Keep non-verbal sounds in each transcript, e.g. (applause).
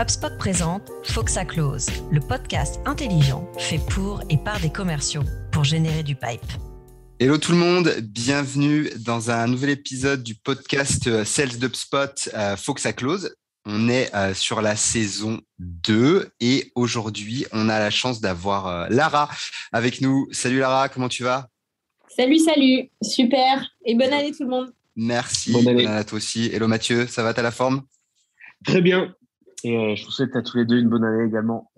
HubSpot présente Faut que ça close, le podcast intelligent fait pour et par des commerciaux pour générer du pipe. Hello tout le monde, bienvenue dans un nouvel épisode du podcast euh, Sales d'HubSpot euh, Faut que ça close. On est euh, sur la saison 2 et aujourd'hui, on a la chance d'avoir Lara avec nous. Salut Lara, comment tu vas? Salut, salut, super et bonne année tout le monde. Merci, bonne année, à toi aussi. Hello Mathieu, ça va, t'as la forme? Très bien, et euh, je vous souhaite à tous les deux une bonne année également.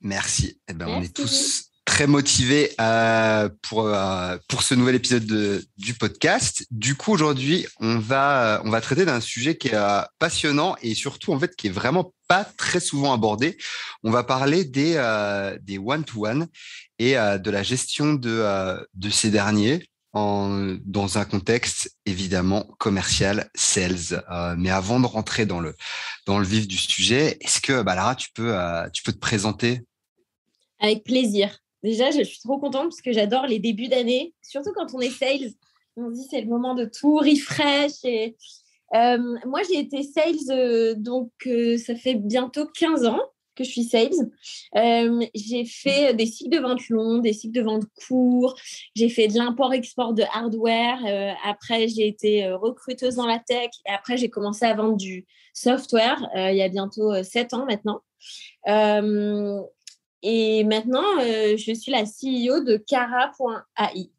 Merci. Eh ben, on est tous très motivés euh, pour, euh, pour ce nouvel épisode de, du podcast. Du coup, aujourd'hui, on va, on va traiter d'un sujet qui est passionnant et surtout, en fait, qui est vraiment pas très souvent abordé. On va parler des, des one-to-one et de la gestion de, de ces derniers dans un contexte évidemment commercial, sales. Euh, mais avant de rentrer dans le, vif du sujet, est-ce que bah, Lara, tu peux, euh, tu peux te présenter? Avec plaisir. Déjà, je suis trop contente parce que j'adore les débuts d'année, surtout quand on est sales. On se dit c'est le moment de tout refresh. Et, euh, moi, j'ai été sales, donc ça fait bientôt 15 ans que je suis sales. Euh, j'ai fait des cycles de vente longs, des cycles de vente courts. J'ai fait de l'import-export de hardware. Euh, après, j'ai été euh, recruteuse dans la tech. Et après, j'ai commencé à vendre du software il y a bientôt sept ans maintenant. et maintenant, je suis la CEO de Cara.ai,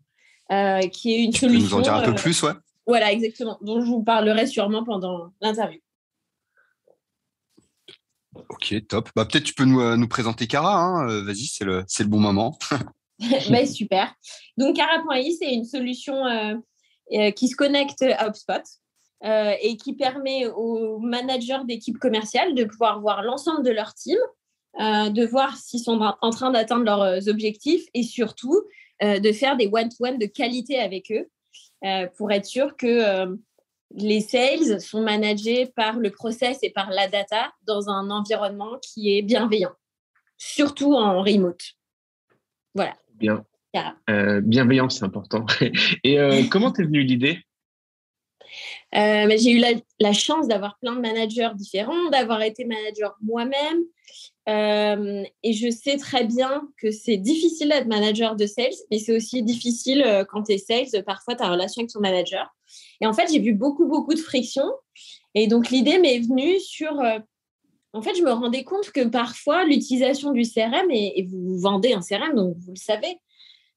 qui est une tu solution. Peux nous en dire un peu plus, ouais? Voilà, exactement. Dont je vous parlerai sûrement pendant l'interview. Ok, top. Bah, Peut-être tu peux nous, euh, présenter Cara. Hein. Euh, vas-y, c'est le, bon moment. (laughs) (laughs) bah, super. Donc, Cara.ai, c'est une solution euh, qui se connecte à HubSpot et qui permet aux managers d'équipes commerciales de pouvoir voir l'ensemble de leur team, de voir s'ils sont en train d'atteindre leurs objectifs et surtout de faire des one-to-one de qualité avec eux pour être sûr que les sales sont managés par le process et par la data dans un environnement qui est bienveillant, surtout en remote. Voilà. Bien. Euh, bienveillant, c'est important. (laughs) Et euh, comment t'es venue l'idée? Euh, J'ai eu la, chance d'avoir plein de managers différents, d'avoir été manager moi-même. et je sais très bien que c'est difficile d'être manager de sales, mais c'est aussi difficile quand tu es sales. Parfois, ta relation avec ton manager. Et en fait, j'ai vu beaucoup, beaucoup de friction. Et donc, l'idée m'est venue sur. Euh, en fait, je me rendais compte que parfois, l'utilisation du CRM, et, vous vendez un CRM, donc vous le savez,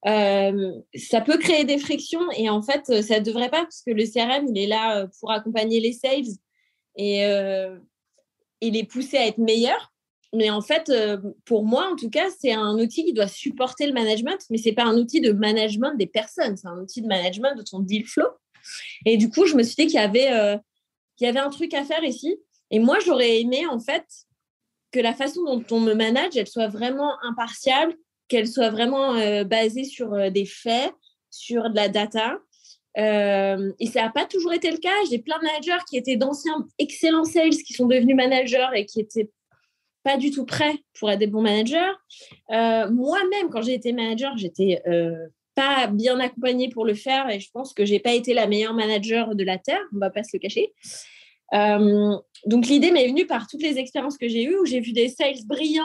euh, ça peut créer des frictions. Et en fait, ça ne devrait pas, parce que le CRM, il est là euh, pour accompagner les sales et, et les pousser à être meilleurs. Mais en fait, pour moi, en tout cas, c'est un outil qui doit supporter le management, mais ce n'est pas un outil de management des personnes, c'est un outil de management de ton deal flow. Et du coup, je me suis dit qu'il y avait, euh, y avait un truc à faire ici. Et moi, j'aurais aimé, en fait, que la façon dont on me manage, elle soit vraiment impartiale, qu'elle soit vraiment euh, basée sur euh, des faits, sur de la data. et ça n'a pas toujours été le cas. J'ai plein de managers qui étaient d'anciens excellents sales, qui sont devenus managers et qui étaient pas du tout prêts pour être des bons managers. Moi-même, quand j'ai été manager, j'étais pas bien accompagnée pour le faire et je pense que j'ai pas été la meilleure manager de la Terre, on va pas se le cacher. Euh, donc l'idée m'est venue par toutes les expériences que j'ai eues où j'ai vu des sales brillants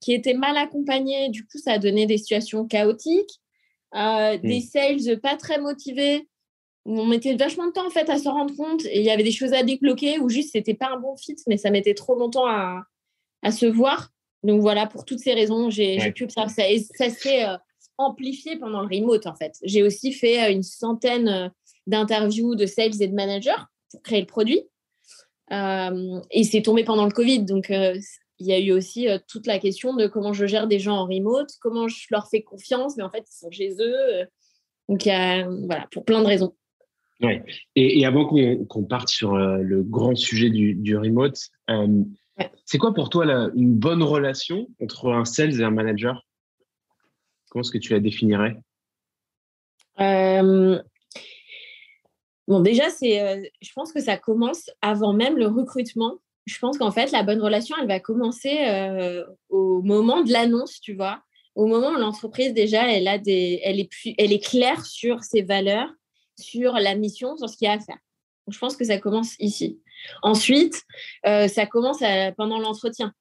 qui étaient mal accompagnés, du coup ça a donné des situations chaotiques, euh, hmm. des sales pas très motivés. On mettait vachement de temps en fait à se rendre compte et il y avait des choses à débloquer ou juste c'était pas un bon fit, mais ça mettait trop longtemps à, à se voir. Donc voilà, pour toutes ces raisons, j'ai pu observer ça. Et ça s'est euh, amplifié pendant le remote, en fait. J'ai aussi fait euh, une centaine euh, d'interviews de sales et de managers pour créer le produit. Euh, et c'est tombé pendant le Covid. Donc, il y a eu aussi toute la question de comment je gère des gens en remote, comment je leur fais confiance, mais en fait, ils sont chez eux. Donc, voilà, pour plein de raisons. Ouais. Et, avant qu'on parte sur le grand sujet du, remote, c'est quoi pour toi une bonne relation entre un sales et un manager? Comment est-ce que tu la définirais? Euh, Bon, déjà, c'est, euh, je pense que ça commence avant même le recrutement. Je pense qu'en fait, la bonne relation, elle va commencer euh, au moment de l'annonce, tu vois. Au moment où l'entreprise, déjà, elle, a des, elle, est elle est claire sur ses valeurs, sur la mission, sur ce qu'il y a à faire. je pense que ça commence ici. Ensuite, euh, ça commence pendant l'entretien.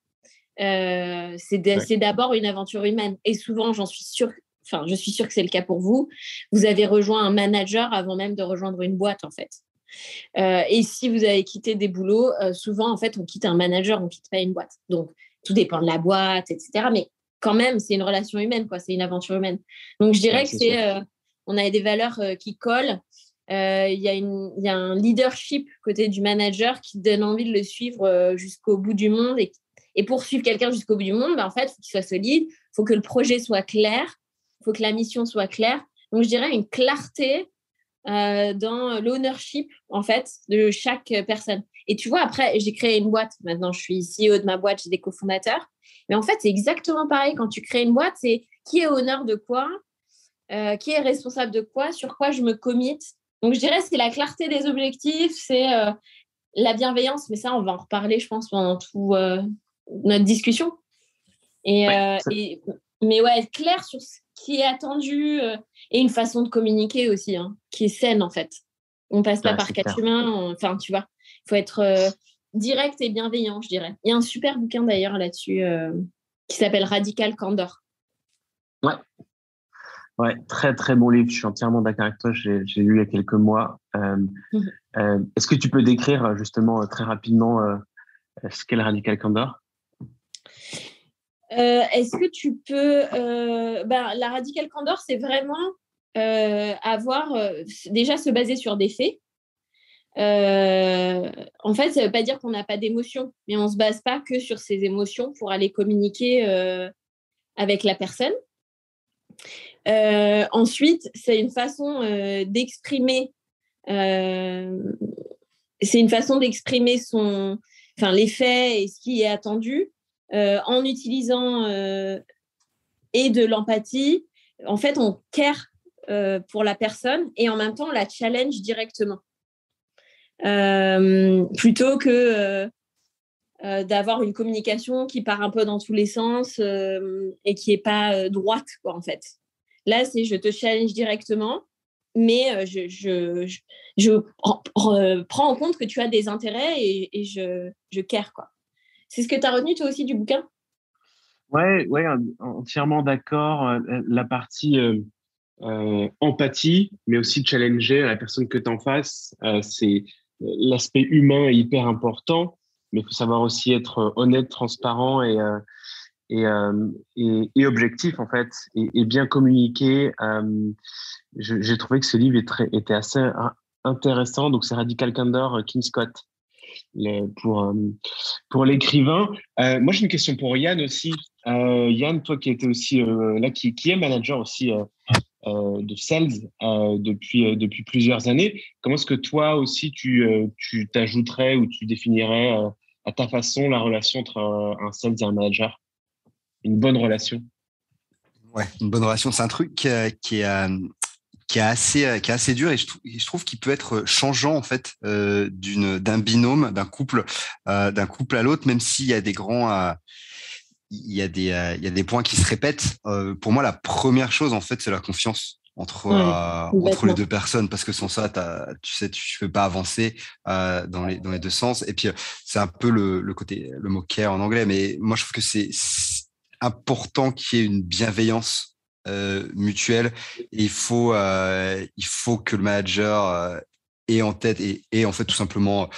Euh, c'est d'abord une aventure humaine. Et souvent, j'en suis sûre, enfin, je suis sûre que c'est le cas pour vous. Vous avez rejoint un manager avant même de rejoindre une boîte, en fait. Euh, et si vous avez quitté des boulots, souvent, en fait, on quitte un manager, on quitte pas une boîte. Donc, tout dépend de la boîte, etc. Mais quand même, c'est une relation humaine, quoi. C'est une aventure humaine. Donc, je dirais que c'est, on a des valeurs qui collent. Il y, y, a un leadership côté du manager qui donne envie de le suivre jusqu'au bout du monde et et pour suivre quelqu'un jusqu'au bout du monde, ben, en fait, il faut qu'il soit solide, il faut que le projet soit clair, il faut que la mission soit claire. Donc, je dirais une clarté euh, dans l'ownership, en fait, de chaque personne. Et tu vois, après, j'ai créé une boîte. Maintenant, je suis CEO de ma boîte, j'ai des cofondateurs. Mais en fait, c'est exactement pareil. Quand tu crées une boîte, c'est qui est honneur de quoi, euh, qui est responsable de quoi, sur quoi je me commit. Donc, je dirais, c'est la clarté des objectifs, c'est euh, la bienveillance. Mais ça, on va en reparler, je pense, pendant tout, notre discussion. Et, euh, mais ouais, être clair sur ce qui est attendu euh, et une façon de communiquer aussi, hein, qui est saine en fait. On passe pas par quatre humains, enfin tu vois, il faut être euh, direct et bienveillant, je dirais. Il y a un super bouquin d'ailleurs là-dessus qui s'appelle Radical Candor. Ouais. Ouais, très très bon livre. Je suis entièrement d'accord avec toi. J'ai lu il y a quelques mois. Mmh. Est-ce que tu peux décrire justement très rapidement ce qu'est le Radical Candor? Euh, est-ce que tu peux. Euh, ben, la radical candor, c'est vraiment euh, avoir. déjà se baser sur des faits. en fait, ça ne veut pas dire qu'on n'a pas d'émotions, mais on ne se base pas que sur ces émotions pour aller communiquer avec la personne. ensuite, c'est une façon d'exprimer. c'est une façon d'exprimer son, enfin, les faits et ce qui est attendu en utilisant euh, et de l'empathie, en fait, on care euh, pour la personne et en même temps, on la challenge directement. plutôt que d'avoir une communication qui part un peu dans tous les sens et qui n'est pas droite, quoi, en fait. Là, c'est je te challenge directement, mais je, prends en compte que tu as des intérêts et, et je, je care, quoi. C'est ce que tu as retenu toi aussi du bouquin? Ouais, ouais, entièrement d'accord. Euh, la partie euh, euh, empathie, mais aussi challenger la personne que tu en face, c'est l'aspect humain est hyper important, mais il faut savoir aussi être honnête, transparent et, et, et, objectif en fait, et, bien communiquer. J'ai trouvé que ce livre était assez intéressant. Donc c'est Radical Candor, Kim Scott pour, euh, pour l'écrivain. Euh, moi, j'ai une question pour Yann aussi. Euh, Yann, toi qui étais aussi là, qui, qui, est manager aussi de sales depuis, depuis plusieurs années, comment est-ce que toi aussi tu, t'ajouterais ou tu définirais à ta façon la relation entre un, sales et un manager? Une bonne relation? Ouais, une bonne relation, c'est un truc qui est, qui est assez euh, qui est assez dur et je, je trouve qu'il peut être changeant en fait euh, d'une d'un binôme d'un couple euh, d'un couple à l'autre même s'il y a des grands euh, il y a des euh, il y a des points qui se répètent. Pour moi la première chose en fait c'est la confiance entre entre les deux personnes parce que sans ça tu sais tu peux pas avancer dans les dans les deux sens. Et puis c'est un peu le, le côté le mot care en anglais mais moi je trouve que c'est important qu'il y ait une bienveillance euh, mutuelle. Et il faut, euh, il faut que le manager euh, ait en tête et, et, en fait tout simplement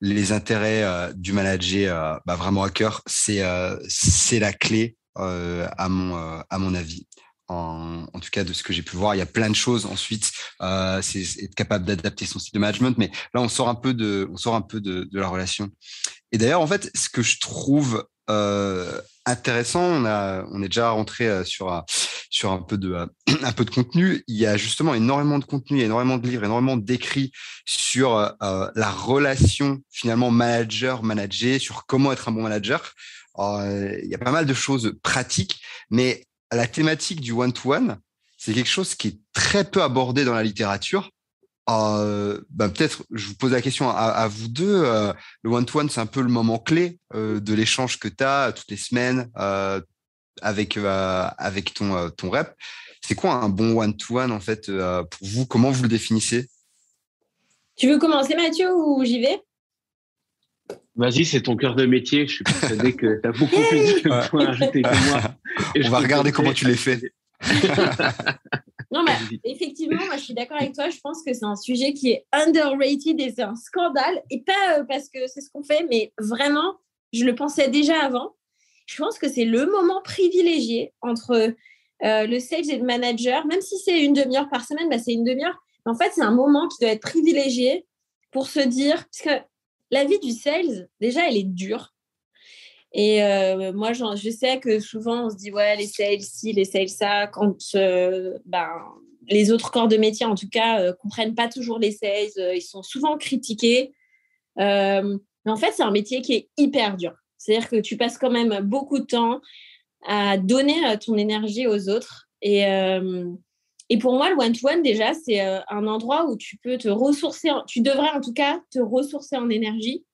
les intérêts du manager bah, vraiment à cœur. C'est la clé à mon à mon avis. En, en, tout cas de ce que j'ai pu voir. Il y a plein de choses ensuite. Euh, c'est être capable d'adapter son style de management, mais là on sort un peu de, on sort un peu de, la relation. Et d'ailleurs en fait, ce que je trouve euh, intéressant. On, a, on est déjà rentré euh, sur, sur un, peu de, euh, (clears throat) un peu de contenu. Il y a justement énormément de contenu, énormément de livres, énormément d'écrits sur la relation finalement manager-manager, sur comment être un bon manager. il y a pas mal de choses pratiques, mais la thématique du one-to-one, c'est quelque chose qui est très peu abordé dans la littérature. Euh, bah, peut-être, je vous pose la question à, vous deux. Euh, le one-to-one, c'est un peu le moment clé euh, de l'échange que tu as toutes les semaines avec, avec ton, ton rep. C'est quoi un bon one-to-one en fait pour vous? Comment vous le définissez? Tu veux commencer, Mathieu, ou j'y vais? Vas-y, c'est ton cœur de métier. Je suis persuadé que tu as beaucoup plus de points à ajouter que moi. (laughs) On va regarder comment tu les fais. Non, mais effectivement, moi, je suis d'accord avec toi. Je pense que c'est un sujet qui est underrated et c'est un scandale. Et pas euh, parce que c'est ce qu'on fait, mais vraiment, je le pensais déjà avant. Je pense que c'est le moment privilégié entre euh, le sales et le manager. Même si c'est une demi-heure par semaine, bah, c'est une demi-heure. En fait, c'est un moment qui doit être privilégié pour se dire, parce que la vie du sales, déjà, elle est dure. Et euh, moi, je sais que souvent, on se dit, ouais, les sales ci, les sales ça, quand euh, ben, les autres corps de métier, en tout cas, euh, comprennent pas toujours les sales, ils sont souvent critiqués. mais en fait, c'est un métier qui est hyper dur. C'est-à-dire que tu passes quand même beaucoup de temps à donner ton énergie aux autres. Et, pour moi, le one-to-one, déjà, c'est euh, un endroit où tu peux te ressourcer, tu devrais en tout cas te ressourcer en énergie.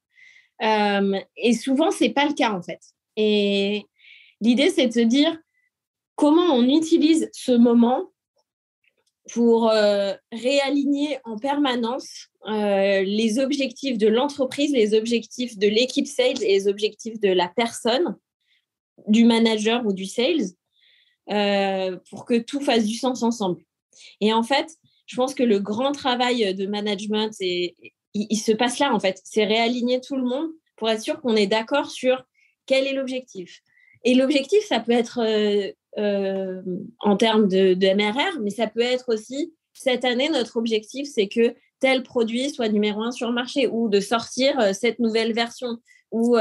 Euh, et souvent, ce n'est pas le cas, en fait. Et l'idée, c'est de se dire comment on utilise ce moment pour euh, réaligner en permanence les objectifs de l'entreprise, les objectifs de l'équipe sales et les objectifs de la personne, du manager ou du sales, pour que tout fasse du sens ensemble. Et en fait, je pense que le grand travail de management, il, se passe là, en fait. C'est réaligner tout le monde pour être sûr qu'on est d'accord sur quel est l'objectif. Et l'objectif, ça peut être euh, euh, en termes de, MRR, mais ça peut être aussi, cette année, notre objectif, c'est que tel produit soit numéro un sur le marché ou de sortir euh, cette nouvelle version. Ou,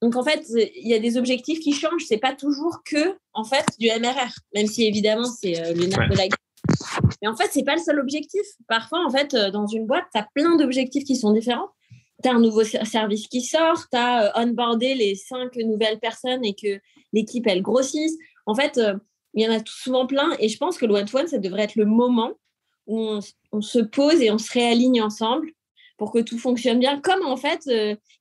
donc, en fait, il y a des objectifs qui changent. C'est pas toujours que, en fait, du MRR, même si évidemment, c'est le nerf de la mais en fait, c'est pas le seul objectif. Parfois, en fait, euh, dans une boîte, tu as plein d'objectifs qui sont différents. Tu as un nouveau service qui sort, tu as euh, onboardé les cinq nouvelles personnes et que l'équipe, elle grossisse. En fait, euh, il y en a souvent plein. Et je pense que le one-to-one, ça devrait être le moment où on, se pose et on se réaligne ensemble pour que tout fonctionne bien. Comme en fait,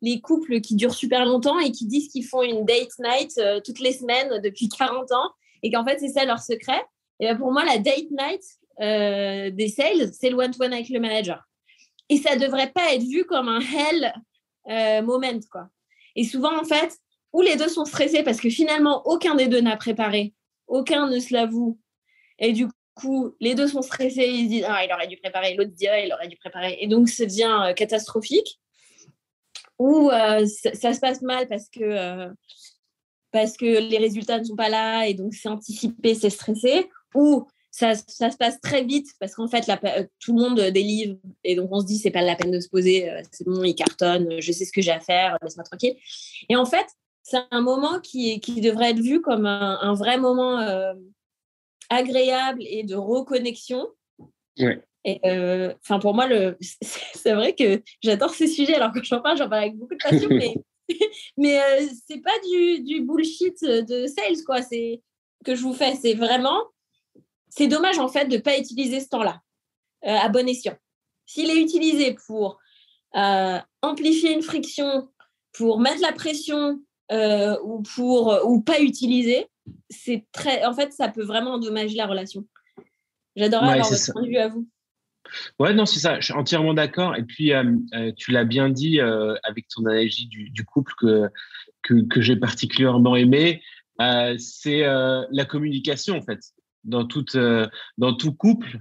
les couples qui durent super longtemps et qui disent qu'ils font une date night toutes les semaines depuis 40 ans et qu'en fait, c'est ça leur secret. Et ben, pour moi, la date night euh, des sales, c'est le one-to-one avec le manager. Et ça ne devrait pas être vu comme un hell euh, moment. Quoi. Et souvent, en fait, où les deux sont stressés parce que finalement, aucun des deux n'a préparé, aucun ne se l'avoue. Et du coup, les deux sont stressés, ils se disent Ah, il aurait dû préparer, l'autre dit Ah, il aurait dû préparer. Et donc, ça devient euh, catastrophique. Ou ça, se passe mal parce que, parce que les résultats ne sont pas là et donc c'est anticipé, c'est stressé ou ça, ça, se passe très vite parce qu'en fait, euh, tout le monde délivre et donc on se dit c'est pas la peine de se poser, euh, c'est bon, il cartonne, je sais ce que j'ai à faire, laisse-moi tranquille. Et en fait, c'est un moment qui, qui devrait être vu comme un, vrai moment euh, agréable et de reconnexion. Ouais. Et enfin, pour moi, le, (laughs) c'est vrai que j'adore ce sujet. Alors quand j'en parle, j'en parle avec beaucoup de passion, (laughs) mais, (laughs) mais c'est pas du, du bullshit de sales, quoi. C'est que je vous fais, c'est vraiment c'est dommage en fait de ne pas utiliser ce temps-là euh, à bon escient. S'il est utilisé pour euh, amplifier une friction, pour mettre la pression euh, ou pour ou pas utiliser, c'est très, en fait, ça peut vraiment endommager la relation. J'adorerais avoir votre point de vue à vous. Ouais, non, c'est ça. Je suis entièrement d'accord. Et puis, tu l'as bien dit avec ton analogie du, couple que, que, que j'ai particulièrement aimé. c'est la communication, en fait dans, toute, euh, dans tout couple,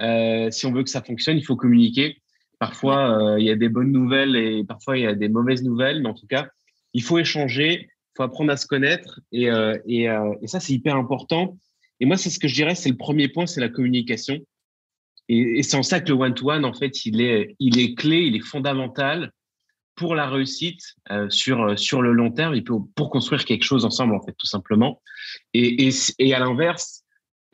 euh, si on veut que ça fonctionne, il faut communiquer. Parfois, euh, il y a des bonnes nouvelles et parfois, il y a des mauvaises nouvelles, mais en tout cas, il faut échanger, il faut apprendre à se connaître et, et, et ça, c'est hyper important. Et moi, c'est ce que je dirais, c'est le premier point, c'est la communication. Et, et c'est en ça que le one-to-one, en fait, il est, il est clé, il est fondamental pour la réussite sur, sur le long terme et pour, pour, construire quelque chose ensemble, en fait, tout simplement. Et, et, et à l'inverse,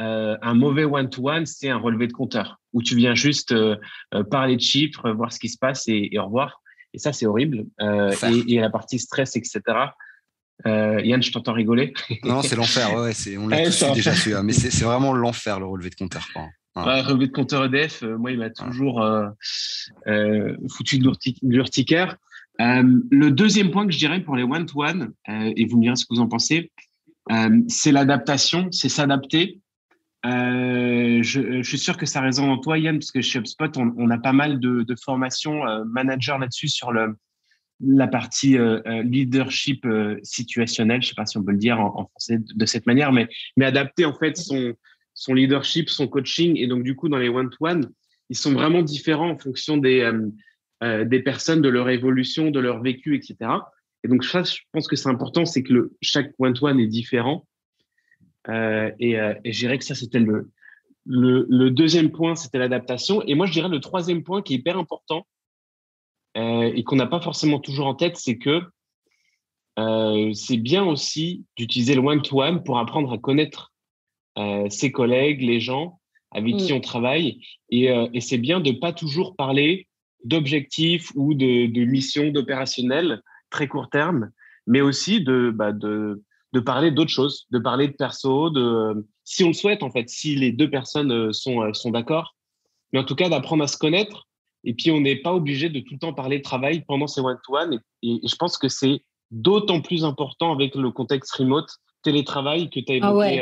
euh, un mauvais one-to-one, c'est un relevé de compteur où tu viens juste euh, euh, parler de chiffres, voir ce qui se passe et, au revoir. Et ça, c'est horrible. Et, et, la partie stress, etc. Yann, je t'entends rigoler. non, c'est l'enfer. Ouais, on l'a déjà su. Mais c'est vraiment l'enfer, le relevé de compteur. Ouais. relevé de compteur EDF, moi, il m'a toujours foutu de l'urticaire. le deuxième point que je dirais pour les one-to-one, et vous me direz ce que vous en pensez, c'est l'adaptation, c'est s'adapter je, je, suis sûr que ça résonne en toi, Yann, parce que chez HubSpot, on, a pas mal de, formations manager là-dessus sur la partie leadership situationnel, je sais pas si on peut le dire en, français de, cette manière, mais, adapter en fait son, leadership, son coaching. Et donc, du coup, dans les one-to-one, ils sont vraiment différents en fonction des, euh, euh, personnes, de leur évolution, de leur vécu, etc. Et donc, ça, je pense que c'est important, c'est que chaque one-to-one est différent. Euh, et, euh, et je dirais que ça, c'était le, le, le, deuxième point, c'était l'adaptation. Et moi, je dirais le troisième point qui est hyper important euh, et qu'on n'a pas forcément toujours en tête, c'est que euh, c'est bien aussi d'utiliser le one-to-one pour apprendre à connaître ses collègues, les gens avec qui mm. on travaille. Et, et c'est bien de pas toujours parler d'objectifs ou de, de missions, d'opérationnels très court terme, mais aussi de, bah, de, de parler d'autres choses, de parler de perso, de si on le souhaite en fait, si les deux personnes euh, sont, sont d'accord. Mais en tout cas, d'apprendre à se connaître. Et puis, on n'est pas obligé de tout le temps parler de travail pendant ces one-to-one. et, je pense que c'est d'autant plus important avec le contexte remote, télétravail que tu as ah évoqué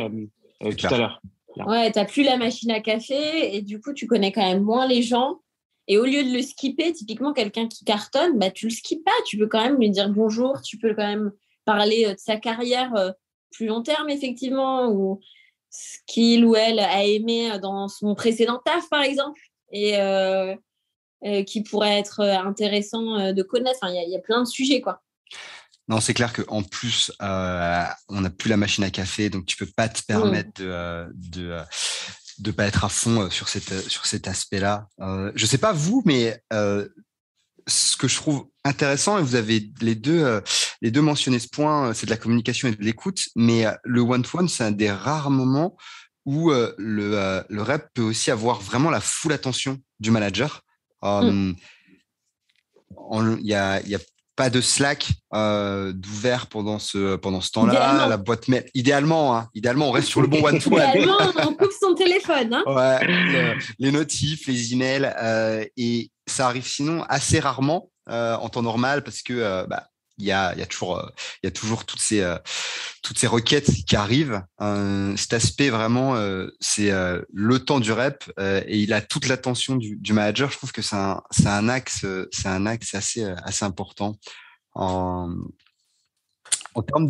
euh, tout à l'heure. Ouais, tu n'as plus la machine à café et du coup, tu connais quand même moins les gens. Et au lieu de le skipper, typiquement quelqu'un qui cartonne, bah, tu le skippes pas. Tu peux quand même lui dire bonjour, tu peux quand même parler euh, de sa carrière euh, plus long terme, effectivement, ou ce qu'il ou elle a aimé dans son précédent taf, par exemple, et euh, qui pourrait être intéressant de connaître. Il y, y, a plein de sujets, quoi. Non, c'est clair qu'en plus, euh, on n'a plus la machine à café, donc tu peux pas te permettre de, euh, de, euh, de pas être à fond euh, sur, cette, sur cet aspect-là. Euh, je sais pas vous, mais euh, ce que je trouve intéressant, et vous avez les deux, les deux mentionné ce point, c'est de la communication et de l'écoute, mais le one-to-one, c'est un des rares moments où le, le rep peut aussi avoir vraiment la full attention du manager. Mm. Il y, a, y a pas de Slack euh, d'ouvert pendant ce pendant ce temps-là. La boîte mail, idéalement, hein, idéalement, on reste sur le bon one to one. idéalement, on coupe son téléphone. Hein. Ouais, les notifs, les emails, euh, et ça arrive sinon assez rarement euh, en temps normal parce que euh, bah, il y a, il y a toujours, euh, il y a toujours toutes ces, euh, toutes ces requêtes qui arrivent. Euh, cet aspect vraiment, c'est le temps du rep et il a toute l'attention du, manager. Je trouve que c'est un, axe, c'est un axe assez, assez important. En, en termes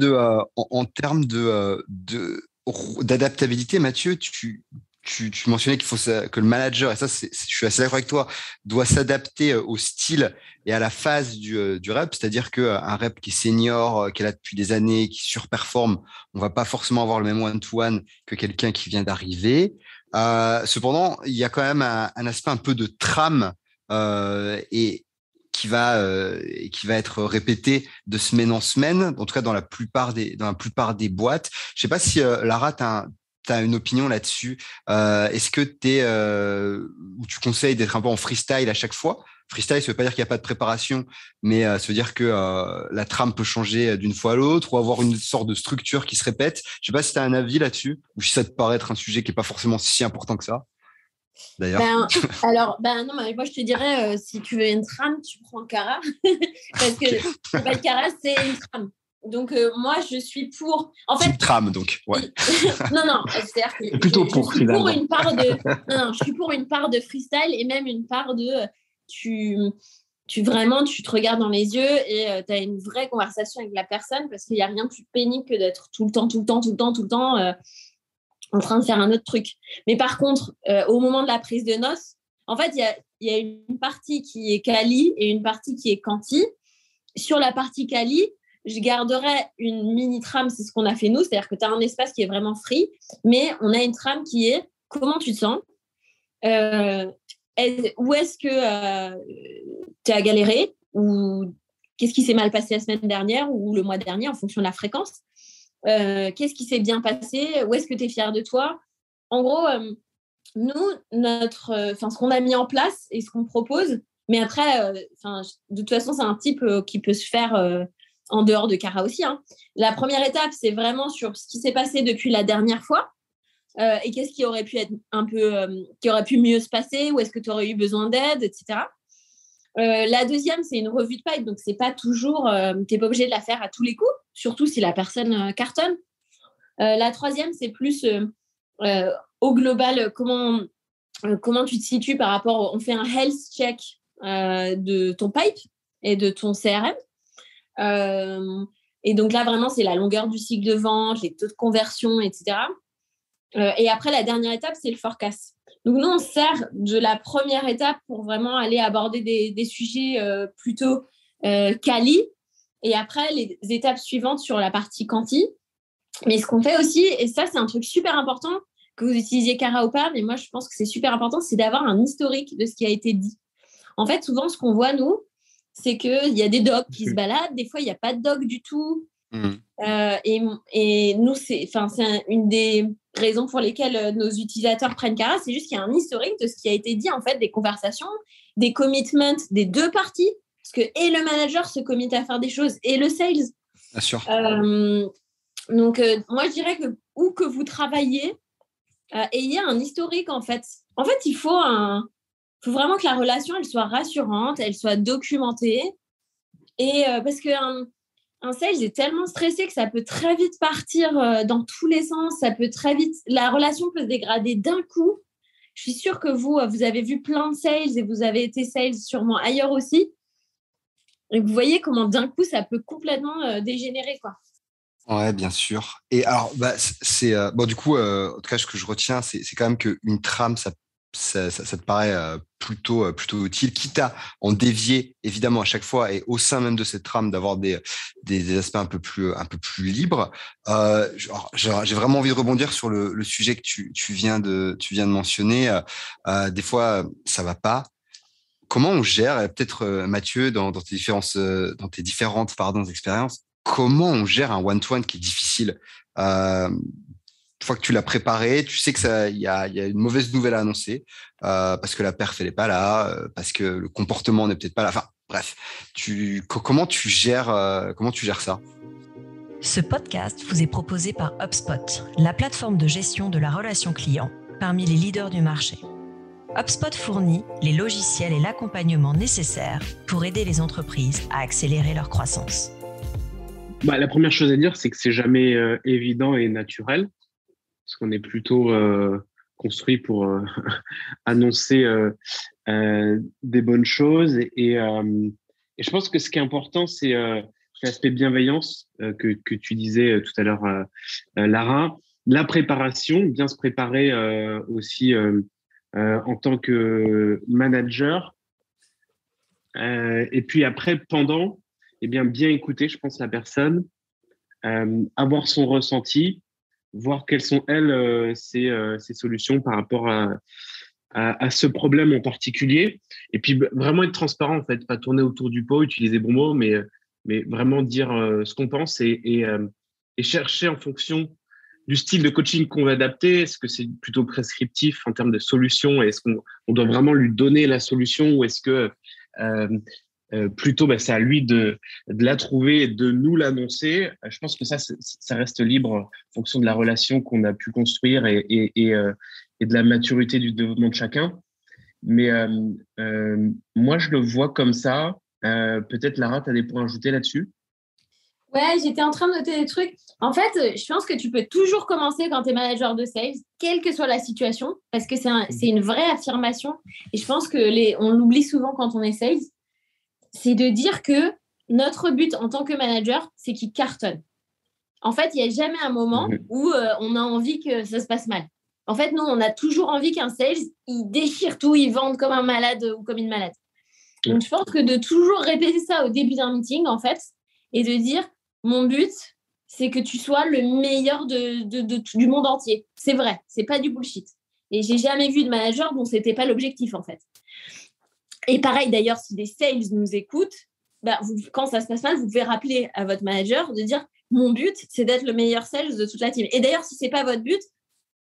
de d'adaptabilité, Mathieu, tu, tu, tu, mentionnais qu'il faut que le manager, et ça, je suis assez d'accord avec toi, doit s'adapter euh, au style et à la phase du, euh, du rep. C'est-à-dire qu'un euh, rep qui est senior, qui est là depuis des années, qui surperforme, on va pas forcément avoir le même one-to-one que quelqu'un qui vient d'arriver. Euh, cependant, il y a quand même un, un aspect un peu de trame euh, et qui va euh, qui va être répété de semaine en semaine, en tout cas dans la plupart des dans la plupart des boîtes. Je sais pas si Lara, tu as, tu as une opinion là-dessus euh, Est-ce que es, euh, tu conseilles d'être un peu en freestyle à chaque fois? Freestyle, ça veut pas dire qu'il n'y a pas de préparation, mais euh, ça veut dire que euh, la trame peut changer d'une fois à l'autre ou avoir une sorte de structure qui se répète. Je sais pas si tu as un avis là-dessus ou si ça te paraît être un sujet qui est pas forcément si important que ça. D'ailleurs. Ben, (laughs) alors, ben non, moi je te dirais, euh, si tu veux une trame, tu prends cara. (laughs) Parce que le cara, c'est une trame. Donc, euh, moi, je suis pour. En fait, trame, donc. Ouais. (laughs) non, non, c'est-à-dire que. Plutôt pour, je suis pour une part de. Non, non, je suis pour une part de freestyle et même une part de. Tu, tu vraiment, tu te regardes dans les yeux et euh, tu as une vraie conversation avec la personne parce qu'il n'y a rien de plus pénible que d'être tout le temps, tout le temps, tout le temps, tout le temps euh, en train de faire un autre truc. Mais par contre, au moment de la prise de noces, en fait, il y a, y a une partie qui est quali et une partie qui est quanti. Sur la partie quali, je garderai une mini trame, c'est ce qu'on a fait nous, c'est-à-dire que tu as un espace qui est vraiment free, mais on a une trame qui est comment tu te sens, euh, où est-ce que euh, tu as galéré, ou qu'est-ce qui s'est mal passé la semaine dernière ou le mois dernier en fonction de la fréquence, euh, qu'est-ce qui s'est bien passé, où est-ce que tu es fier de toi? En gros, nous, notre, ce qu'on a mis en place et ce qu'on propose, mais après, de toute façon, c'est un type qui peut se faire en dehors de Cara aussi. Hein. La première étape, c'est vraiment sur ce qui s'est passé depuis la dernière fois euh, et qu'est-ce qui aurait pu être un peu, euh, qui aurait pu mieux se passer, ou est-ce que tu aurais eu besoin d'aide, etc. Euh, la deuxième, c'est une revue de pipe, donc c'est pas toujours, tu n'es pas obligé de la faire à tous les coups, surtout si la personne cartonne. la troisième, c'est plus au global, comment, comment tu te situes par rapport, on fait un health check de ton pipe et de ton CRM. Et donc là, vraiment, c'est la longueur du cycle de vente, les taux de conversion, etc. et après, la dernière étape, c'est le forecast. Donc nous, on sert de la première étape pour vraiment aller aborder des, sujets plutôt quali. Et après, les étapes suivantes sur la partie quanti, mais ce qu'on fait aussi, et ça c'est un truc super important, que vous utilisiez Cara ou pas, mais moi je pense que c'est super important, c'est d'avoir un historique de ce qui a été dit. En fait, souvent ce qu'on voit nous, c'est qu'il y a des docs qui se baladent, des fois il n'y a pas de doc du tout. Mmh. Euh, et, et, nous, c'est une des raisons pour lesquelles euh, nos utilisateurs prennent Cara, c'est juste qu'il y a un historique de ce qui a été dit, en fait, des conversations, des commitments des deux parties, parce que et le manager se commit à faire des choses, et le sales. Bien sûr. Euh, donc, euh, moi, je dirais que où que vous travaillez, ayez un historique, en fait. En fait, il faut, un, faut vraiment que la relation, elle soit rassurante, elle soit documentée. Et euh, parce qu'un un sales est tellement stressé que ça peut très vite partir dans tous les sens. Ça peut très vite, la relation peut se dégrader d'un coup. Je suis sûre que vous, vous avez vu plein de sales et vous avez été sales sûrement ailleurs aussi. Et vous voyez comment d'un coup, ça peut complètement dégénérer, quoi. Ouais, bien sûr. Et alors, bah, c'est euh, bon. Du coup, euh, en tout cas, ce que je retiens, c'est quand même qu'une trame, ça, ça, te paraît euh, plutôt plutôt utile, quitte à en dévier évidemment à chaque fois et au sein même de cette trame d'avoir des, aspects un peu plus libres. J'ai vraiment envie de rebondir sur le, sujet que tu, viens de mentionner. des fois, ça va pas comment on gère, peut-être Mathieu, dans, tes différentes, expériences, comment on gère un one-to-one qui est difficile? Euh, Une fois que tu l'as préparé, tu sais que ça, il y a, une mauvaise nouvelle à annoncer euh, parce que la perf elle est pas là, euh, parce que le comportement n'est peut-être pas là. Enfin, bref, tu, comment tu gères, comment tu gères ça? Ce podcast vous est proposé par HubSpot, la plateforme de gestion de la relation client parmi les leaders du marché. HubSpot fournit les logiciels et l'accompagnement nécessaires pour aider les entreprises à accélérer leur croissance. Bah, la première chose à dire, c'est que c'est jamais euh, évident et naturel, qu'on est plutôt euh, construit pour euh, (laughs) annoncer des bonnes choses. Et, je pense que ce qui est important, c'est l'aspect bienveillance que, tu disais tout à l'heure, Lara. La préparation, bien se préparer aussi en tant que manager. et puis après, pendant, eh bien, bien écouter, je pense, la personne, euh, avoir son ressenti, voir quelles sont, elles, euh, ses, euh, solutions par rapport à, à, ce problème en particulier. Et puis, vraiment être transparent, en fait, pas tourner autour du pot, utiliser bons mots, mais, mais vraiment dire ce qu'on pense et, et, chercher en fonction du style de coaching qu'on va adapter. Est-ce que c'est plutôt prescriptif en termes de solutions Est-ce qu'on on doit vraiment lui donner la solution ou est-ce que euh, plutôt, bah, c'est à lui de, de, la trouver et de nous l'annoncer. Euh, je pense que ça, ça reste libre en fonction de la relation qu'on a pu construire et, et, et, euh, et, de la maturité du développement de chacun. Mais moi, je le vois comme ça. Peut-être, Lara, tu as des points à ajouter là-dessus? Ouais, j'étais en train de noter des trucs. En fait, je pense que tu peux toujours commencer quand tu es manager de sales, quelle que soit la situation, parce que c'est un, une vraie affirmation. Et je pense que les, on l'oublie souvent quand on est sales c'est de dire que notre but en tant que manager, c'est qu'il cartonne. En fait, il n'y a jamais un moment mhm. où euh, on a envie que ça se passe mal. En fait, nous, on a toujours envie qu'un sales, il déchire tout, il vende comme un malade ou comme une malade. Donc, je pense que de toujours répéter ça au début d'un meeting, en fait, et de dire, mon but, c'est que tu sois le meilleur de, du monde entier. C'est vrai, c'est pas du bullshit. Et j'ai jamais vu de manager dont c'était pas l'objectif, en fait. Et pareil, d'ailleurs, si des sales nous écoutent, bah, quand ça se passe mal, vous pouvez rappeler à votre manager de dire mon but, c'est d'être le meilleur sales de toute la team. Et d'ailleurs, si ce n'est pas votre but,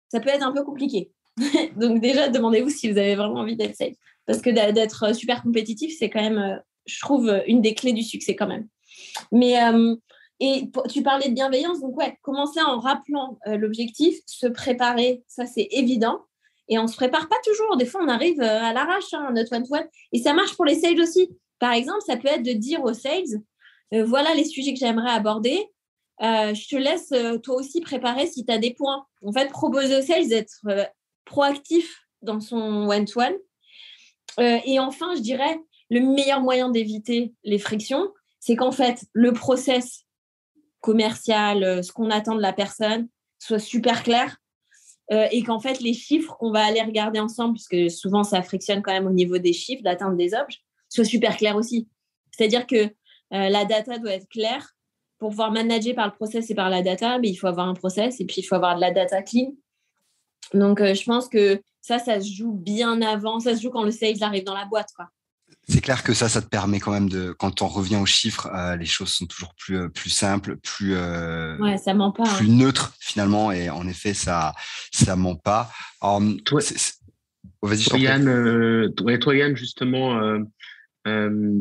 ça peut être un peu compliqué. (laughs) Donc déjà, demandez-vous si vous avez vraiment envie d'être sales. Parce que d'être super compétitif, c'est quand même, euh, je trouve, une des clés du succès quand même. Mais euh, et tu parlais de bienveillance, donc ouais, commencer en rappelant euh, l'objectif, se préparer, ça c'est évident. Et on se prépare pas toujours. Des fois, on arrive euh, à l'arrache, hein, notre one-to-one. Et ça marche pour les sales aussi. Par exemple, ça peut être de dire aux sales, euh, voilà les sujets que j'aimerais aborder. Euh, je te laisse toi aussi préparer si tu as des points. En fait, proposer aux sales d'être proactif dans son one-to-one. et enfin, je dirais, le meilleur moyen d'éviter les frictions, c'est qu'en fait, le process commercial, ce qu'on attend de la personne, soit super clair et qu'en fait, les chiffres qu'on va aller regarder ensemble, puisque souvent ça frictionne quand même au niveau des chiffres d'atteinte des objets, soient super clairs aussi. C'est-à-dire que la data doit être claire pour pouvoir manager par le process et par la data, mais il faut avoir un process et puis il faut avoir de la data clean. Donc, je pense que ça, ça se joue bien avant, ça se joue quand le sales arrive dans la boîte. Quoi. C'est clair que ça, ça te permet quand même de, quand on revient aux chiffres, les choses sont toujours plus, plus simples, plus, ouais, ça ment pas, plus hein. neutres finalement. Et en effet, ça, ça ment pas. Um, toi, oh, vas-y, toi, Yann, toi, Yann, justement, euh, euh,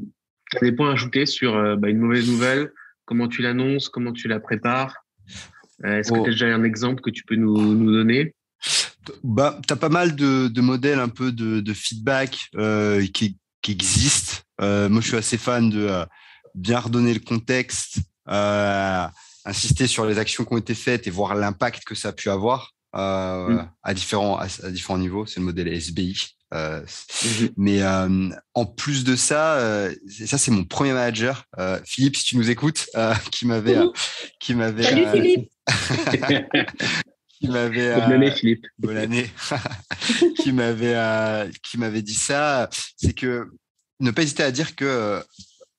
tu as des points à ajouter sur bah, une mauvaise nouvelle? Comment tu l'annonces? Comment tu la prépares? Est-ce que tu as déjà un exemple que tu peux nous, nous donner? Bah, Tu as pas mal de, de, modèles un peu de, de feedback euh, qui, qui, existent. Euh, moi, je suis assez fan de euh, bien redonner le contexte, insister sur les actions qui ont été faites et voir l'impact que ça a pu avoir mm. à, différents, à, à différents niveaux. C'est le modèle SBI. Euh, mmh mais euh, en plus de ça, euh, ça c'est mon premier manager, Philippe, si tu nous écoutes, qui m'avait, qui m'avait, Salut Philippe. (laughs) qui m'avait, bonne année Philippe, bonne année, (laughs) qui m'avait, qui m'avait dit ça, c'est que ne pas hésiter à dire que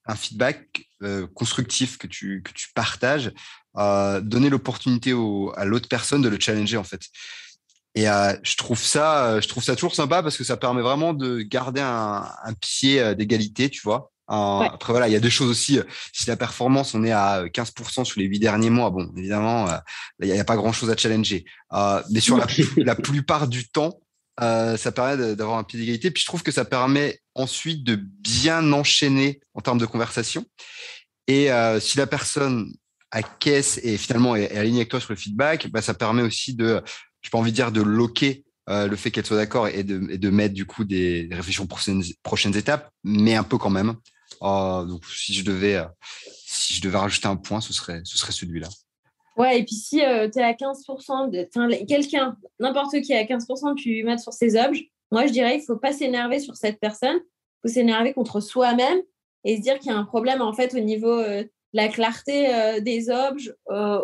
un feedback constructif que tu que tu partages, donner l'opportunité à l'autre personne de le challenger en fait. Et euh, je trouve ça, euh, je trouve ça toujours sympa parce que ça permet vraiment de garder un, un pied euh, d'égalité, tu vois. Ouais. Après voilà, il y a des choses aussi. Si la performance, on est à 15% sur les huit derniers mois, bon, évidemment, il n'y a, pas grand-chose à challenger. Euh, mais sur la, la, (laughs) plupart du temps, euh, ça permet d'avoir un pied d'égalité. Puis je trouve que ça permet ensuite de bien enchaîner en termes de conversation. Et euh, si la personne caisse et finalement est, est alignée avec toi sur le feedback, bah, ça permet aussi de j'ai pas envie de dire de loquer euh, le fait qu'elle soit d'accord et de, et de, mettre du coup des, réflexions prochaines, prochaines étapes, mais un peu quand même. Euh, donc si je devais euh, si je devais rajouter un point, ce serait ce serait celui-là. Ouais, et puis si euh, tu es à 15%, de, quelqu'un, n'importe qui est à 15%, tu lui mets sur ses objets, moi je dirais il faut pas s'énerver sur cette personne, il faut s'énerver contre soi-même et se dire qu'il y a un problème en fait au niveau de la clarté des objets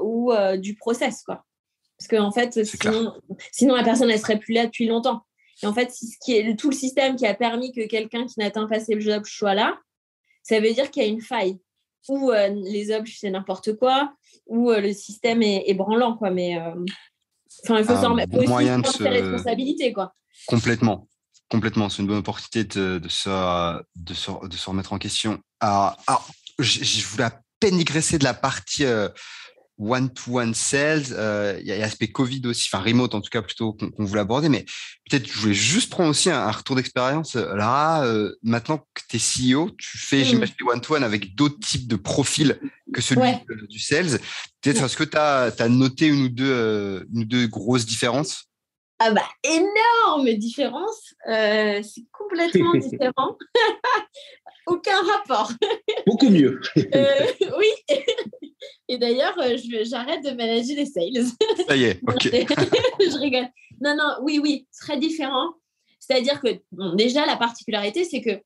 ou du process. quoi. Parce que en fait, sinon, sinon, la personne, elle serait plus là depuis longtemps. Et en fait, ce qui est tout le système qui a permis que quelqu'un qui n'atteint pas ses jobs soit là, ça veut dire qu'il y a une faille. Ou euh, les objets, c'est n'importe quoi, ou euh, le système est, est, branlant, quoi. Mais euh, enfin, il faut s'en remettre de se... responsabilité, quoi. Complètement. Complètement. C'est une bonne opportunité de, de, se, de, se, de se remettre en question. Alors, alors je, je voulais à peine digresser de la partie one-to-one sales, euh, il y a l'aspect Covid aussi, enfin remote en tout cas plutôt qu'on voulait aborder, mais peut-être je voulais juste prendre aussi un, retour d'expérience. Là, euh, maintenant que tu es CEO, tu fais, mmh. j'imagine, one-to-one avec d'autres types de profils que celui du sales. Peut-être, est-ce que tu as, as, noté une ou deux, euh, une ou deux grosses différences? Ah bah, énorme différence. Euh, c'est complètement (laughs) différent. (laughs) Aucun rapport. (laughs) Beaucoup mieux. euh, oui. (laughs) Et d'ailleurs, euh, j'arrête de manager les sales. (laughs) Ça y est, ok. je rigole. Non, non, oui, oui, très différent. C'est-à-dire que, bon, déjà, la particularité, c'est que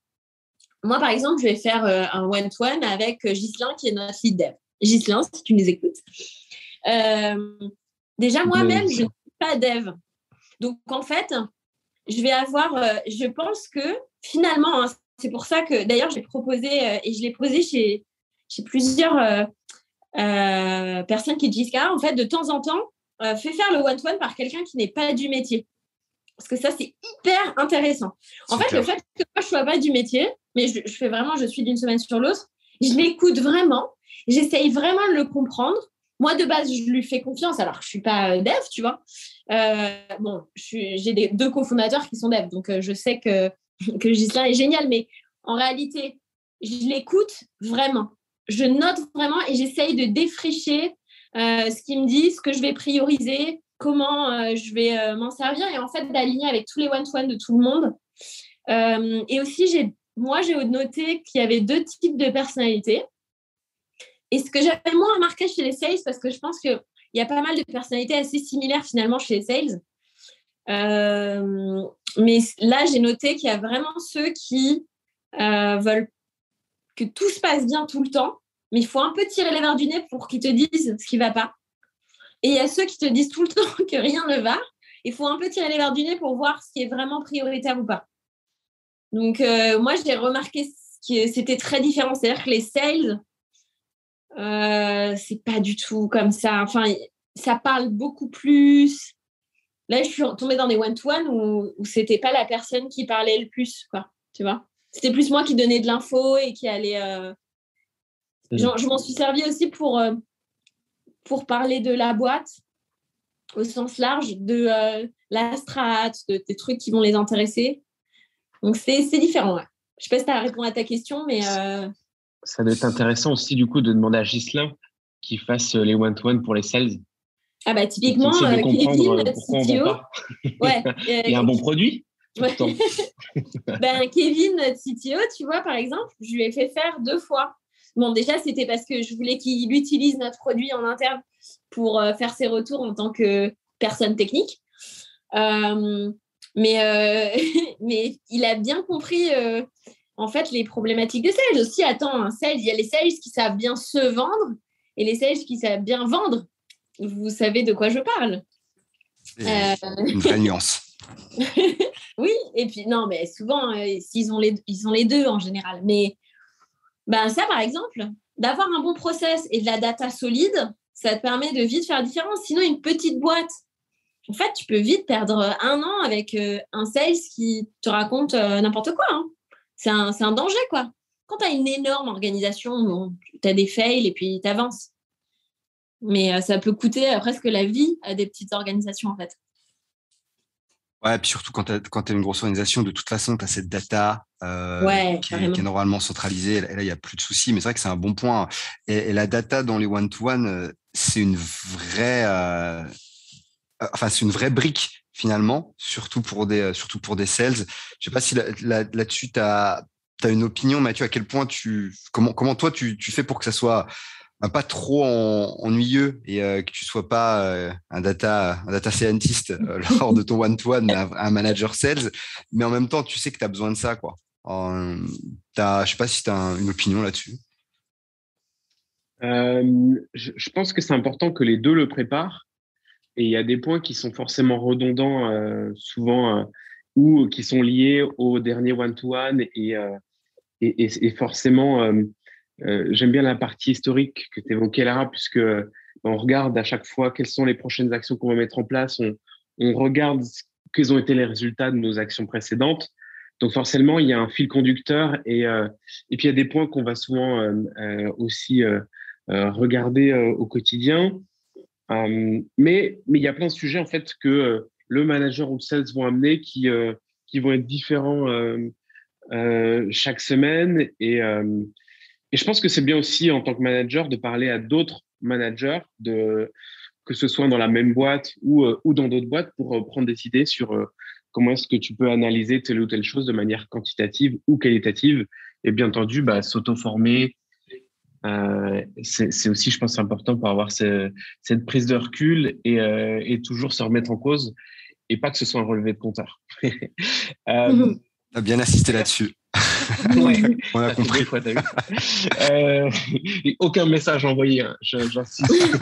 moi, par exemple, je vais faire euh, un one-to-one avec euh, Ghislain, qui est notre lead dev. Ghislain, si tu nous écoutes. déjà, moi-même, je ne suis pas dev. Donc, en fait, je vais avoir, je pense que finalement, hein, c'est pour ça que d'ailleurs, j'ai proposé et je l'ai posé chez, chez plusieurs euh, personne qui disent en fait, de temps en temps, euh, fait faire le one-to-one par quelqu'un qui n'est pas du métier. Parce que ça, c'est hyper intéressant. En fait, le fait que moi, je ne sois pas du métier, mais je, fais vraiment, je suis d'une semaine sur l'autre, je l'écoute vraiment, j'essaye vraiment de le comprendre. Moi, de base, je lui fais confiance. Alors, je ne suis pas euh, dev, tu vois. Euh, bon, j'ai deux cofondateurs qui sont dev, donc je sais que, (laughs) que Gislain est génial, mais en réalité, je l'écoute vraiment je note vraiment et j'essaye de défricher euh, ce qu'il me dit, ce que je vais prioriser, comment euh, je vais euh, m'en servir et en fait d'aligner avec tous les one-to-one de tout le monde. et aussi, moi, j'ai noté qu'il y avait deux types de personnalités. Et ce que j'avais moins remarqué chez les sales, parce que je pense qu'il y a pas mal de personnalités assez similaires finalement chez les sales, mais là, j'ai noté qu'il y a vraiment ceux qui veulent que tout se passe bien tout le temps, mais il faut un peu tirer les verres du nez pour qu'ils te disent ce qui ne va pas. Et il y a ceux qui te disent tout le (laughs) temps que rien ne va. Il faut un peu tirer les verres du nez pour voir ce qui est vraiment prioritaire ou pas. Donc, euh, moi, j'ai remarqué que c'était très différent. C'est-à-dire que les sales, euh, c'est pas du tout comme ça. Enfin, ça parle beaucoup plus. Là, je suis tombée dans des one-to-one où, où c'était pas la personne qui parlait le plus, quoi. Tu vois C'était plus moi qui donnais de l'info et qui allait. Euh, je m'en suis servi aussi pour, euh, pour parler de la boîte au sens large, de la strat, de, des trucs qui vont les intéresser. Donc, c'est différent. Je ne sais pas si tu as répondu à ta question, mais. Euh, Ça doit être intéressant aussi, du coup, de demander à Gislain qu'il fasse euh, les one-to-one pour les sales. Ah, bah, typiquement, euh, Kevin, CTO. (laughs) Ouais, (laughs) Il y a un bon produit. (laughs) ben, Kevin, CTO, tu vois, par exemple, je lui ai fait faire deux fois. Bon, déjà, c'était parce que je voulais qu'il utilise notre produit en interne pour faire ses retours en tant que personne technique. Euh, mais, euh, mais il a bien compris euh, en fait les problématiques des sales aussi. Attends, un sales, il y a les sales qui savent bien se vendre et les sales qui savent bien vendre. Vous savez de quoi je parle. Euh... Une vraie nuance. (laughs) oui, et puis non, mais souvent, ils, ont les, ils ont les deux en général. Mais ben, ça, par exemple, d'avoir un bon process et de la data solide, ça te permet de vite faire la différence. Sinon, une petite boîte en fait, tu peux vite perdre un an avec euh, un sales qui te raconte euh, n'importe quoi. Hein. C'est un, un, danger, quoi. Quand tu as une énorme organisation, tu as des fails et puis tu avances. Mais euh, ça peut coûter presque la vie à des petites organisations, en fait. Ouais, et puis surtout quand tu as, une grosse organisation, de toute façon, tu as cette data qui, est, normalement centralisée. Et là, il n'y a plus de soucis. Mais c'est vrai que c'est un bon point. Et, la data dans les one-to-one, c'est une vraie euh, enfin, c'est une vraie brique finalement, surtout pour des, euh, surtout pour des sales. Je sais pas si là-dessus, tu as, as, une opinion, Mathieu, à quel point tu, comment, comment toi, tu, tu fais pour que ça soit euh, pas trop ennuyeux et que tu sois pas un data un data scientist (laughs) lors de ton one to one un manager sales. Mais en même temps tu sais que tu as besoin de ça quoi. Euh, je sais pas si tu as une opinion là-dessus. Je, pense que c'est important que les deux le préparent. Et il y a des points qui sont forcément redondants, euh, souvent, euh, ou qui sont liés au dernier one-to-one. et, euh, et, et, forcément, j'aime bien la partie historique que tu évoquais, Lara, puisque on regarde à chaque fois quelles sont les prochaines actions qu'on va mettre en place. On, regarde quels ont été les résultats de nos actions précédentes. Donc forcément, il y a un fil conducteur et, et puis il y a des points qu'on va souvent aussi regarder au quotidien. Euh, mais mais il y a plein de sujets en fait que euh, le manager ou le sales vont amener qui euh, qui vont être différents chaque semaine et et je pense que c'est bien aussi en tant que manager de parler à d'autres managers de que ce soit dans la même boîte ou, ou dans d'autres boîtes pour prendre des idées sur comment est-ce que tu peux analyser telle ou telle chose de manière quantitative ou qualitative et bien entendu bah, s'auto-former euh, c'est aussi, je pense, important pour avoir cette prise de recul euh, et, toujours se remettre en cause et pas que ce soit un relevé de compteur. (laughs) euh, (laughs) bien assisté là-dessus. (laughs) On a compris. Fois, euh, (laughs) aucun message envoyé, hein. j'insiste (laughs)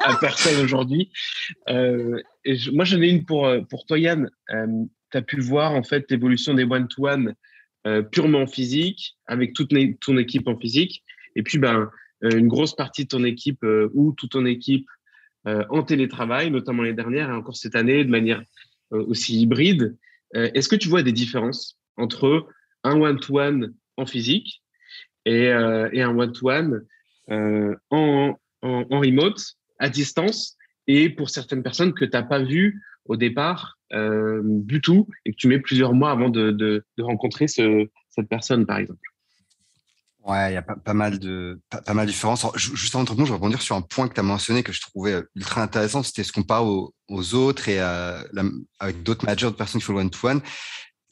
à personne aujourd'hui. moi, j'en ai une pour, pour toi, Yann. tu as pu voir en fait l'évolution des one-to-one purement physique, avec toute ton équipe en physique, et puis, ben, euh, une grosse partie de ton équipe euh, ou toute ton équipe euh, en télétravail, notamment les dernières et encore cette année de manière aussi hybride. Est-ce que tu vois des différences entre un one-to-one en physique et, et un one-to-one en, en, en, remote, à distance, et pour certaines personnes que tu n'as pas vu au départ euh, du tout et que tu mets plusieurs mois avant de, de, rencontrer ce, cette personne, par exemple Ouais, il y a pas, mal de pas, mal de différences. juste avant de je vais rebondir sur un point que tu as mentionné que je trouvais euh, ultra intéressant. C'était ce qu'on parle aux, autres et euh, avec d'autres managers, de personnes qui font le one-to-one,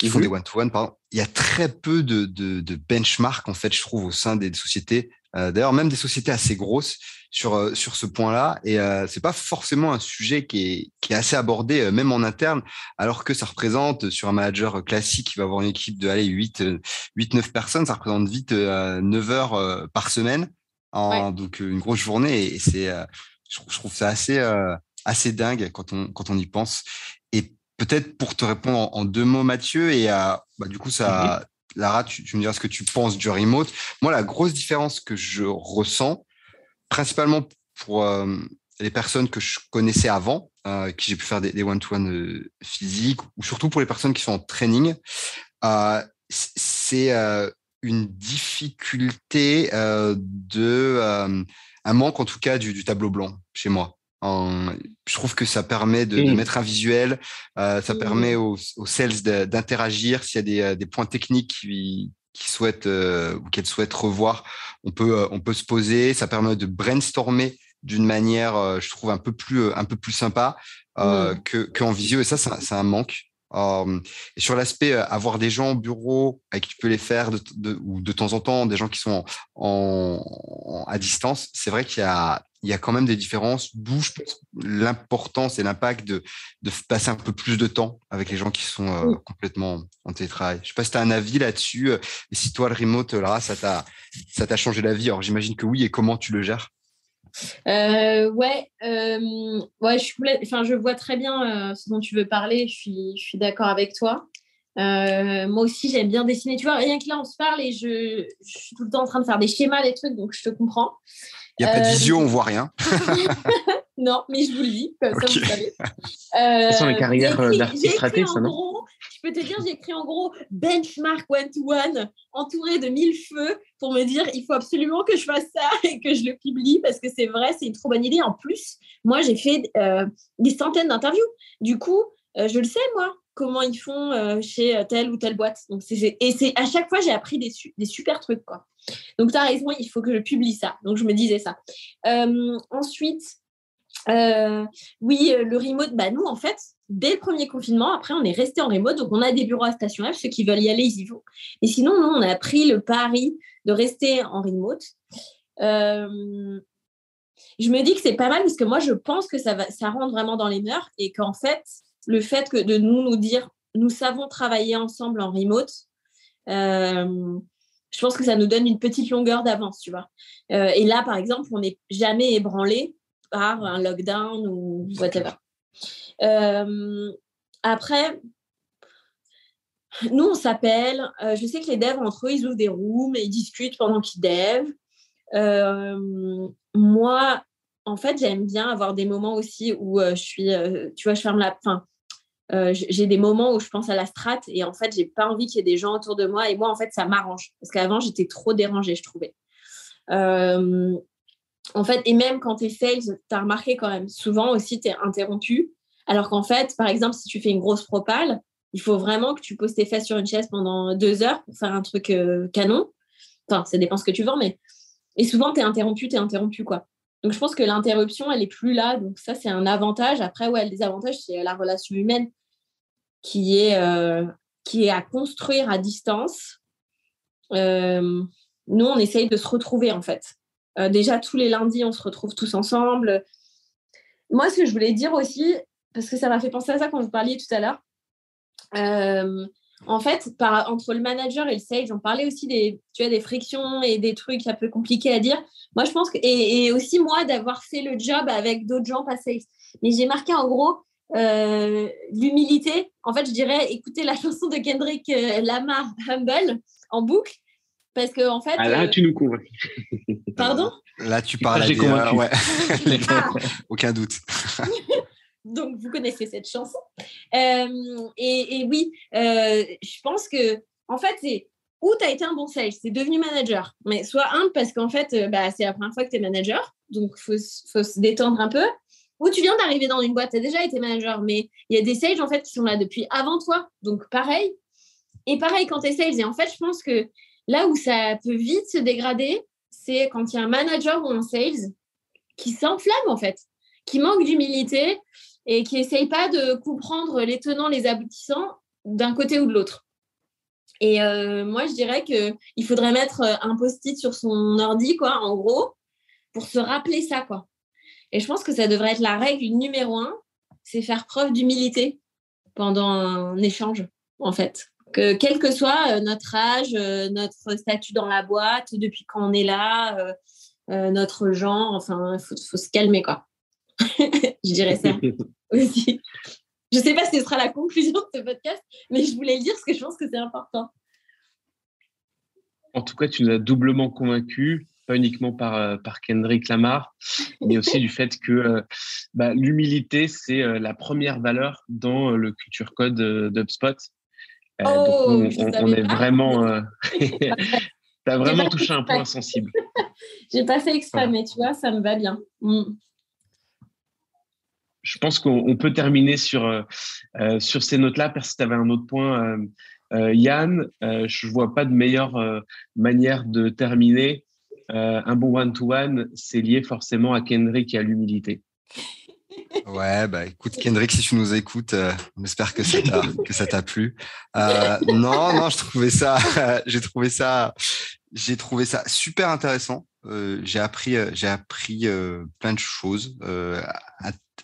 qui font mhm. des one-to-one. Pardon. Il y a très peu de, de, de benchmark en fait, je trouve, au sein des sociétés D'ailleurs, même des sociétés assez grosses sur sur ce point-là. Et c'est pas forcément un sujet qui est qui est assez abordé même en interne, alors que ça représente sur un manager classique qui va avoir une équipe de allez 8 8 9 personnes, ça représente vite 9 heures par semaine. En, Donc une grosse journée et c'est je, trouve ça assez assez dingue quand on quand on y pense. Peut-être pour te répondre en, deux mots, Mathieu, et à, bah, du coup ça, Lara, tu, me diras ce que tu penses du remote. Moi, la grosse différence que je ressens, principalement pour euh, les personnes que je connaissais avant, euh, qui j'ai pu faire des one-to-one euh, physiques, ou surtout pour les personnes qui sont en training, c'est une difficulté de un manque en tout cas du tableau blanc chez moi je trouve que ça permet de, de mettre un visuel, euh, ça permet aux, aux sales d'interagir. S'il y a des, euh, des, points techniques qui, qui souhaitent euh, ou qu'elles souhaitent revoir, on peut, on peut se poser. Ça permet de brainstormer d'une manière, je trouve, un peu plus, un peu plus sympa euh, que qu'en visio. Et ça, c'est un manque. Et sur l'aspect avoir des gens au bureau avec qui tu peux les faire de, de, ou de temps en temps des gens qui sont en, en à distance, c'est vrai qu'il y a il y a quand même des différences, d'où je pense l'importance et l'impact de, de passer un peu plus de temps avec les gens qui sont euh, complètement en télétravail. Je ne sais pas si tu as un avis là-dessus, euh, et si toi, le remote, là, ça t'a, ça t'a changé la vie. Alors, j'imagine que oui, et comment tu le gères? Euh, ouais, euh, ouais, je, enfin, je vois très bien ce dont tu veux parler. Je suis, je suis d'accord avec toi. moi aussi, j'aime bien dessiner. Tu vois, rien que là, on se parle et je, je, suis tout le temps en train de faire des schémas, des trucs, donc je te comprends. Il n'y a pas de euh, visio, on voit rien. (laughs) non, mais je vous le dis, comme ça vous savez. (laughs) Euh, sont les carrières euh, d'artiste raté, ça, non? Je peux te dire, j'ai écrit en gros benchmark one-to-one, entouré de mille feux, pour me dire il faut absolument que je fasse ça (laughs) et que je le publie parce que c'est vrai, c'est une trop bonne idée. En plus, moi, j'ai fait euh, des centaines d'interviews. Du coup, je le sais, moi, comment ils font chez telle ou telle boîte. Donc, et c'est à chaque fois, j'ai appris des, super trucs. Quoi. Donc, tu as raison, il faut que je publie ça. Donc, je me disais ça. Euh, ensuite, euh, oui, le remote, bah, nous, en fait, dès le premier confinement, après, on est resté en remote. Donc, on a des bureaux à Station F. Ceux qui veulent y aller, ils y vont. Et sinon, nous, on a pris le pari de rester en remote. Euh, je me dis que c'est pas mal parce que moi, je pense que ça, va, ça rentre vraiment dans les mœurs et qu'en fait, le fait que de nous nous dire nous savons travailler ensemble en remote, je pense que ça nous donne une petite longueur d'avance, tu vois. Euh, et là, par exemple, on n'est jamais ébranlé par un lockdown ou whatever. Euh, après, nous, on s'appelle. Euh, je sais que les devs, entre eux, ils ouvrent des rooms et ils discutent pendant qu'ils devent. moi, en fait, j'aime bien avoir des moments aussi où je suis, tu vois, je ferme la. Fin, euh, j'ai des moments où je pense à la strat et en fait, j'ai pas envie qu'il y ait des gens autour de moi. Et moi, en fait, ça m'arrange parce qu'avant, j'étais trop dérangée, je trouvais. Euh, en fait, et même quand tu es sales, tu as remarqué quand même, souvent aussi, tu es interrompu. Alors qu'en fait, par exemple, si tu fais une grosse propale, il faut vraiment que tu poses tes fesses sur une chaise pendant deux heures pour faire un truc euh, canon. Enfin, ça dépend ce que tu veux, mais. Et souvent, tu es interrompu, tu es interrompu, quoi. Donc, je pense que l'interruption, elle est plus là. Donc, ça, c'est un avantage. Après, ouais, le désavantage, c'est la relation humaine qui est, euh, à construire à distance. Euh, nous, on essaye de se retrouver en fait. Euh, déjà, tous les lundis, on se retrouve tous ensemble. Moi, ce que je voulais dire aussi, parce que ça m'a fait penser à ça quand vous parliez tout à l'heure, en fait, entre le manager et le sales, on parlait aussi des, tu vois, des frictions et des trucs un peu compliqués à dire. Moi, je pense que, et, aussi moi, d'avoir fait le job avec d'autres gens pas sales. Mais j'ai marqué en gros, euh, l'humilité, en fait, je dirais écouter la (laughs) chanson de Kendrick euh, Lamar, Humble, en boucle. Parce que, en fait. Ah là, euh, tu nous convaincs. (laughs) Pardon? Là, tu parles à des... ouais. (laughs) Ah. (laughs) Aucun doute. Donc, vous connaissez cette chanson. et, oui, je pense que, en fait, c'est où tu as été un bon sales, c'est devenu manager. Mais soit un, parce qu'en fait, bah, c'est la première fois que tu es manager. Donc, il faut, faut, se détendre un peu ou tu viens d'arriver dans une boîte, tu as déjà été manager, mais il y a des sales en fait qui sont là depuis avant toi. Donc pareil. Et pareil quand tu es sales. Et en fait, je pense que là où ça peut vite se dégrader, c'est quand il y a un manager ou un sales qui s'enflamme en fait, qui manque d'humilité et qui essaye pas de comprendre les tenants, les aboutissants d'un côté ou de l'autre. Et moi, je dirais qu'il faudrait mettre un post-it sur son ordi, quoi, en gros, pour se rappeler ça, quoi. Et je pense que ça devrait être la règle numéro un, c'est faire preuve d'humilité pendant un échange, en fait. Que quel que soit euh, notre âge, euh, notre statut dans la boîte, depuis quand on est là, euh, notre genre, enfin, il faut, se calmer, quoi. (laughs) je dirais ça (laughs) aussi. Je ne sais pas si ce sera la conclusion de ce podcast, mais je voulais le dire parce que je pense que c'est important. En tout cas, tu nous as doublement convaincus pas uniquement par, par Kendrick Lamar, mais aussi du fait que bah, l'humilité, c'est la première valeur dans le culture code d'UpSpot. Oh, on, est vraiment. (laughs) (laughs) tu as vraiment touché un point sensible. (laughs) J'ai pas fait exprès, mais tu vois, ça me va bien. Mm. Je pense qu'on peut terminer sur, sur ces notes-là, parce que tu avais un autre point. Yann, je ne vois pas de meilleure manière de terminer euh, un bon one-to-one, c'est lié forcément à Kendrick et à l'humilité. Ouais, bah écoute Kendrick, si tu nous écoutes, euh, j'espère que ça t'a que ça t'a plu. Euh, non, non, je trouvais ça, (laughs) j'ai trouvé ça, j'ai trouvé ça super intéressant. j'ai appris, j'ai appris plein de choses.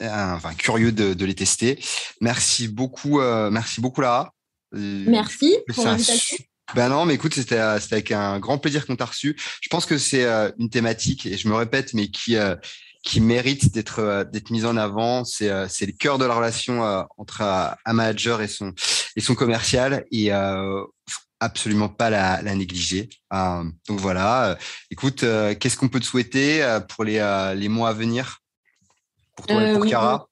enfin, curieux de, de, les tester. Merci beaucoup, merci beaucoup Lara. Merci pour l'invitation. Ben non, mais écoute, c'était euh, avec un grand plaisir qu'on t'a reçu. Je pense que c'est euh, une thématique, et je me répète, mais qui euh, qui mérite d'être d'être mise en avant. C'est c'est le cœur de la relation entre un manager et son et son commercial et absolument pas la, la négliger. donc voilà. écoute, qu'est-ce qu'on peut te souhaiter pour les les mois à venir? Pour toi et pour Cara?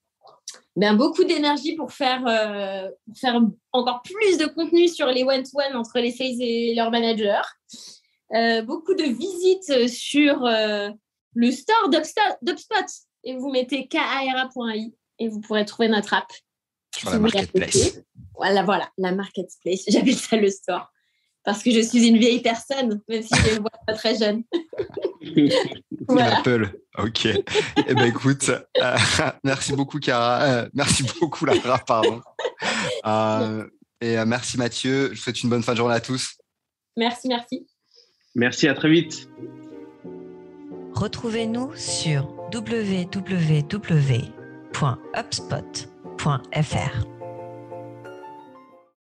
ben, beaucoup d'énergie pour faire, euh, faire encore plus de contenu sur les one-to-one entre les sales et leurs managers. Euh, beaucoup de visites sur euh, le store d'UpSpot et vous mettez kara.ai et vous pourrez trouver notre app. Sur la marketplace. Voilà, voilà, la marketplace. (laughs) J'appelle ça le store parce que je suis une vieille personne, même si je ne vois pas très jeune. (laughs) Apple, ok. eh ben écoute, euh, (laughs) merci beaucoup Cara, euh, merci beaucoup Lara, pardon. Euh, et merci Mathieu, je vous souhaite une bonne fin de journée à tous. Merci, merci. Merci, à très vite. Retrouvez-nous sur www.upspot.fr.